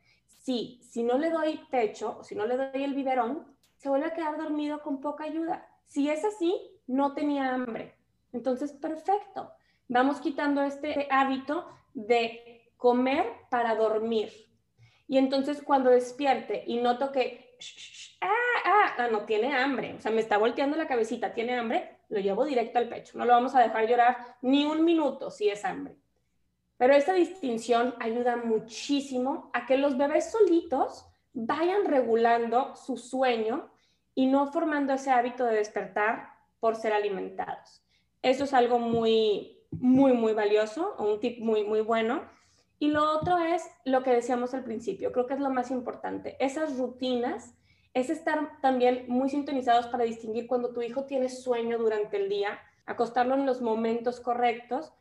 si, si no le doy pecho o si no le doy el biberón, se vuelve a quedar dormido con poca ayuda. Si es así, no tenía hambre. Entonces, perfecto. Vamos quitando este hábito de comer para dormir. Y entonces cuando despierte y noto que, ah, ah, ah, no tiene hambre, o sea, me está volteando la cabecita, tiene hambre, lo llevo directo al pecho. No lo vamos a dejar llorar ni un minuto si es hambre. Pero esta distinción ayuda muchísimo a que los bebés solitos vayan regulando su sueño y no formando ese hábito de despertar por ser alimentados. Eso es algo muy, muy, muy valioso, un tip muy, muy bueno. Y lo otro es lo que decíamos al principio, creo que es lo más importante, esas rutinas es estar también muy sintonizados para distinguir cuando tu hijo tiene sueño durante el día, acostarlo en los momentos correctos,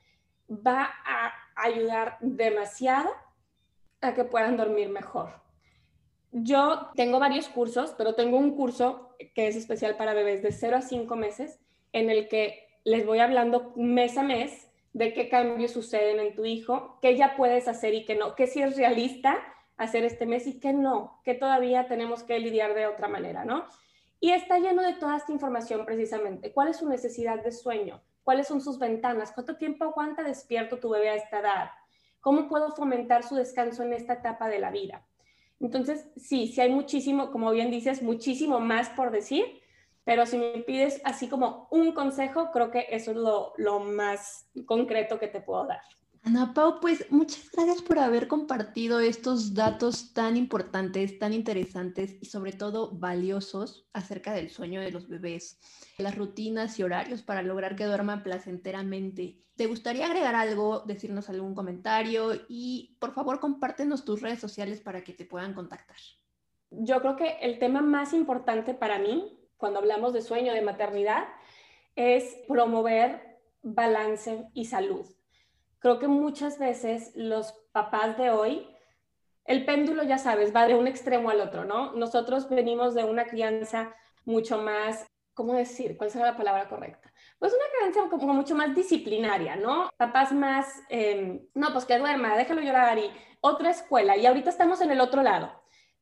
va a ayudar demasiado a que puedan dormir mejor. Yo tengo varios cursos, pero tengo un curso que es especial para bebés de 0 a 5 meses, en el que les voy hablando mes a mes de qué cambios suceden en tu hijo, qué ya puedes hacer y qué no, qué si es realista hacer este mes y que no, que todavía tenemos que lidiar de otra manera, ¿no? Y está lleno de toda esta información precisamente. ¿Cuál es su necesidad de sueño? ¿Cuáles son sus ventanas? ¿Cuánto tiempo aguanta despierto tu bebé a esta edad? ¿Cómo puedo fomentar su descanso en esta etapa de la vida? Entonces, sí, sí hay muchísimo, como bien dices, muchísimo más por decir, pero si me pides así como un consejo, creo que eso es lo, lo más concreto que te puedo dar. Ana Pau, pues muchas gracias por haber compartido estos datos tan importantes, tan interesantes y sobre todo valiosos acerca del sueño de los bebés, las rutinas y horarios para lograr que duerman placenteramente. ¿Te gustaría agregar algo, decirnos algún comentario y por favor compártenos tus redes sociales para que te puedan contactar? Yo creo que el tema más importante para mí cuando hablamos de sueño, de maternidad, es promover balance y salud creo que muchas veces los papás de hoy, el péndulo, ya sabes, va de un extremo al otro, ¿no? Nosotros venimos de una crianza mucho más, ¿cómo decir? ¿Cuál será la palabra correcta? Pues una crianza como mucho más disciplinaria, ¿no? Papás más, em, no, pues que duerma, déjalo llorar y otra escuela. Y ahorita estamos en el otro lado.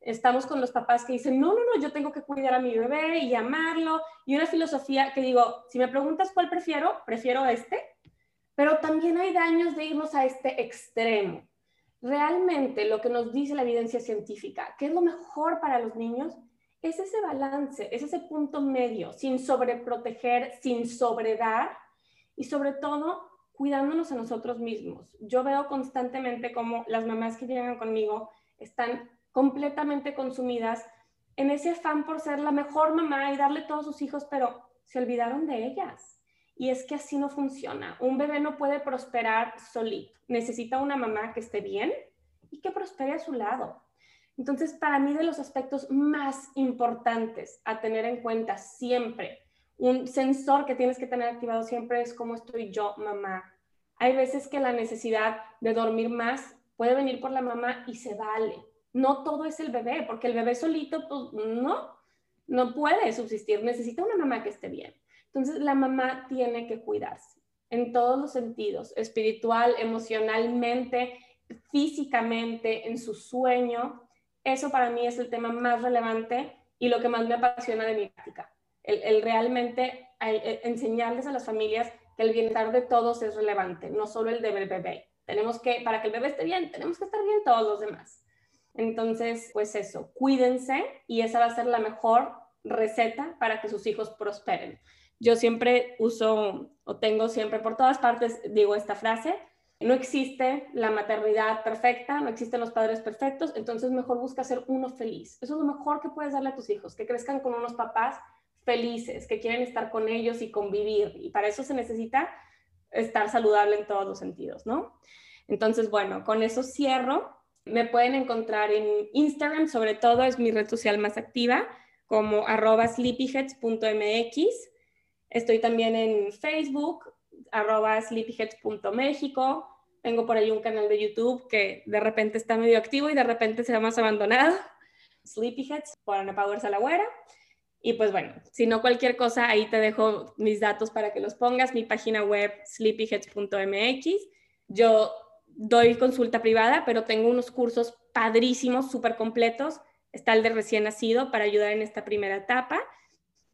Estamos con los papás que dicen, no, no, no, yo tengo que cuidar a mi bebé y amarlo. Y una filosofía que digo, si me preguntas cuál prefiero, prefiero este, pero también hay daños de irnos a este extremo. Realmente lo que nos dice la evidencia científica, que es lo mejor para los niños, es ese balance, es ese punto medio, sin sobreproteger, sin sobredar y sobre todo cuidándonos a nosotros mismos. Yo veo constantemente como las mamás que llegan conmigo están completamente consumidas en ese afán por ser la mejor mamá y darle todos sus hijos, pero se olvidaron de ellas. Y es que así no funciona. Un bebé no puede prosperar solito. Necesita una mamá que esté bien y que prospere a su lado. Entonces, para mí de los aspectos más importantes a tener en cuenta siempre, un sensor que tienes que tener activado siempre es cómo estoy yo, mamá. Hay veces que la necesidad de dormir más puede venir por la mamá y se vale. No todo es el bebé, porque el bebé solito, pues no, no puede subsistir. Necesita una mamá que esté bien. Entonces, la mamá tiene que cuidarse en todos los sentidos, espiritual, emocionalmente, físicamente, en su sueño. Eso para mí es el tema más relevante y lo que más me apasiona de mi práctica. El, realmente eh, enseñarles a las familias que el bienestar de todos es relevante, no solo el del bebé. Tenemos que, para que el bebé esté bien, tenemos que estar bien todos los demás. Entonces, pues eso, cuídense y esa va a ser la mejor receta para que sus hijos prosperen yo siempre uso o tengo siempre por todas partes, digo esta frase, no existe la maternidad perfecta, no existen los padres perfectos, entonces mejor busca ser uno feliz. Eso es lo mejor que puedes darle a tus hijos, que crezcan con unos papás felices, que quieren estar con ellos y convivir. Y para eso se necesita estar saludable en todos los sentidos, ¿no? Entonces, bueno, con eso cierro. Me pueden encontrar en Instagram, sobre todo es mi red social más activa, como arroba sleepyheads.mx Estoy también en Facebook, arroba. Tengo por ahí un canal de YouTube que de repente está medio activo y de repente se va más abandonado. Sleepyheads por Ana Power Salagüera. Y pues bueno, si no cualquier cosa, ahí te dejo mis datos para que los pongas, mi página web sleepyheads.mx. Yo doy consulta privada, pero tengo unos cursos padrísimos, súper completos. Está el de recién nacido para ayudar en esta primera etapa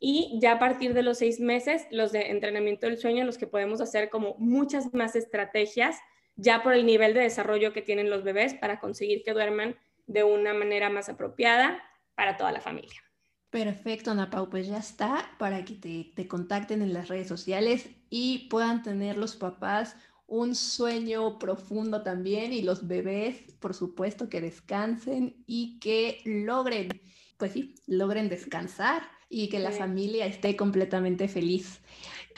y ya a partir de los seis meses, los de entrenamiento del sueño, los que podemos hacer como muchas más estrategias, ya por el nivel de desarrollo que tienen los bebés para conseguir que duerman de una manera más apropiada para toda la familia. Perfecto, Ana Pau, pues ya está para que te, te contacten en las redes sociales y puedan tener los papás un sueño profundo también y los bebés, por supuesto, que descansen y que logren, pues sí, logren descansar y que la familia esté completamente feliz.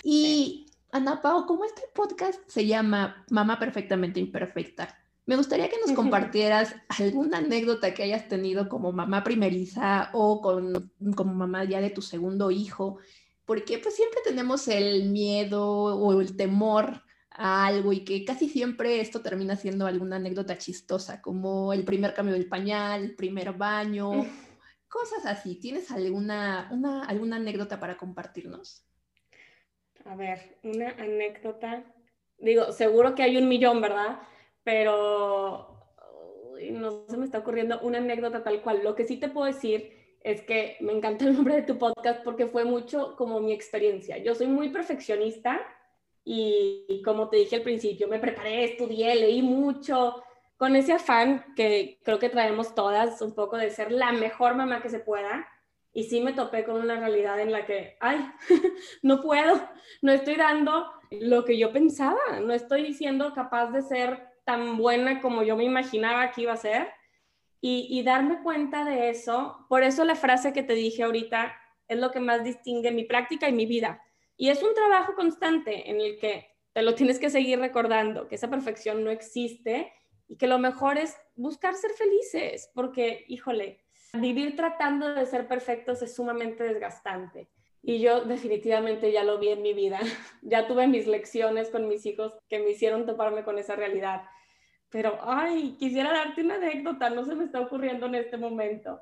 Y Ana Pao, como este podcast se llama Mamá Perfectamente Imperfecta, me gustaría que nos compartieras alguna anécdota que hayas tenido como mamá primeriza o con, como mamá ya de tu segundo hijo, porque pues siempre tenemos el miedo o el temor a algo y que casi siempre esto termina siendo alguna anécdota chistosa, como el primer cambio del pañal, el primer baño Cosas así. ¿Tienes alguna, una, alguna anécdota para compartirnos? A ver, una anécdota. Digo, seguro que hay un millón, ¿verdad? Pero no se me está ocurriendo una anécdota tal cual. Lo que sí te puedo decir es que me encanta el nombre de tu podcast porque fue mucho como mi experiencia. Yo soy muy perfeccionista y, y como te dije al principio, me preparé, estudié, leí mucho, con ese afán que creo que traemos todas un poco de ser la mejor mamá que se pueda. Y sí me topé con una realidad en la que, ay, no puedo, no estoy dando lo que yo pensaba, no estoy siendo capaz de ser tan buena como yo me imaginaba que iba a ser. Y, darme cuenta de eso, por eso la frase que te dije ahorita es lo que más distingue mi práctica y mi vida. Y es un trabajo constante en el que te lo tienes que seguir recordando, que esa perfección no existe y que lo mejor es buscar ser felices, porque, híjole, vivir tratando de ser perfectos es sumamente desgastante. Y yo definitivamente ya lo vi en mi vida. Ya tuve mis lecciones con mis hijos que me hicieron toparme con esa realidad. Pero, ay, quisiera darte una anécdota, no se me está ocurriendo en este momento.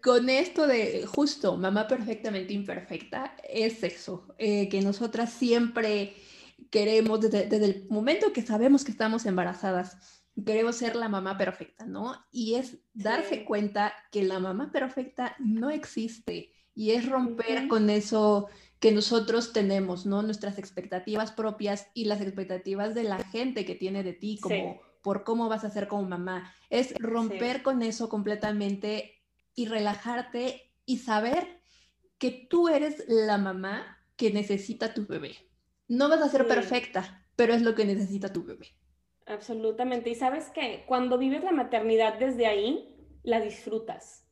Con esto de justo, mamá perfectamente imperfecta, es eso, eh, que nosotras siempre queremos, desde, desde el momento que sabemos que estamos embarazadas, queremos ser la mamá perfecta, ¿no? Y es darse cuenta que la mamá perfecta no existe y es romper con eso que nosotros tenemos, ¿no? Nuestras expectativas propias y las expectativas de la gente que tiene de ti, como por cómo vas a ser como mamá. Es romper con eso completamente y relajarte y saber que tú eres la mamá que necesita tu bebé. No vas a ser perfecta, pero es lo que necesita tu bebé. Absolutamente. Y sabes que cuando vives la maternidad desde ahí, la disfrutas.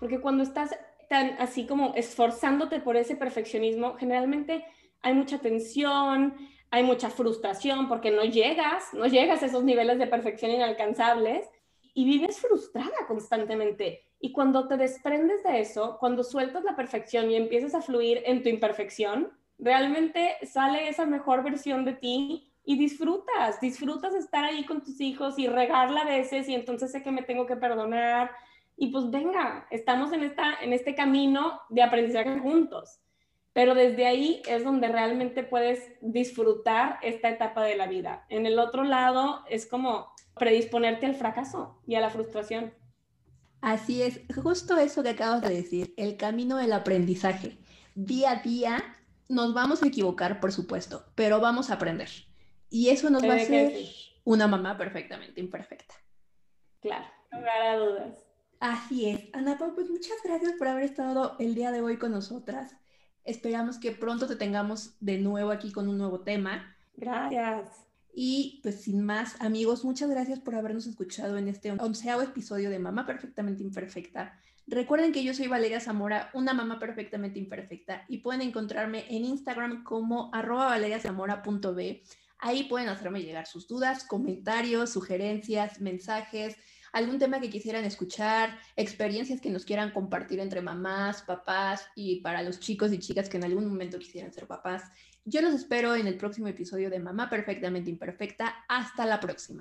Porque cuando estás tan así como esforzándote por ese perfeccionismo, generalmente hay mucha tensión, hay mucha frustración porque no llegas, no llegas a esos niveles de perfección inalcanzables y vives frustrada constantemente. Y cuando te desprendes de eso, cuando sueltas la perfección y empiezas a fluir en tu imperfección, realmente sale esa mejor versión de ti y disfrutas, disfrutas estar ahí con tus hijos y regarla a veces y entonces sé que me tengo que perdonar y pues venga, estamos en, esta, en este camino de aprendizaje juntos. Pero desde ahí es donde realmente puedes disfrutar esta etapa de la vida. En el otro lado es como predisponerte al fracaso y a la frustración. Así es, justo eso que acabas de decir, el camino del aprendizaje. Día a día nos vamos a equivocar, por supuesto, pero vamos a aprender. Y eso nos va a hacer una mamá perfectamente imperfecta. Claro, no habrá dudas. Así es. Ana Pau, pues muchas gracias por haber estado el día de hoy con nosotras. Esperamos que pronto te tengamos de nuevo aquí con un nuevo tema. Gracias. Y pues sin más, amigos, muchas gracias por habernos escuchado en este onceavo episodio de Mamá Perfectamente Imperfecta. Recuerden que yo soy Valeria Zamora, una mamá perfectamente imperfecta, y pueden encontrarme en Instagram como arroba valeriazamora.b. Ahí pueden hacerme llegar sus dudas, comentarios, sugerencias, mensajes, algún tema que quisieran escuchar, experiencias que nos quieran compartir entre mamás, papás y para los chicos y chicas que en algún momento quisieran ser papás. Yo los espero en el próximo episodio de Mamá Perfectamente Imperfecta. Hasta la próxima.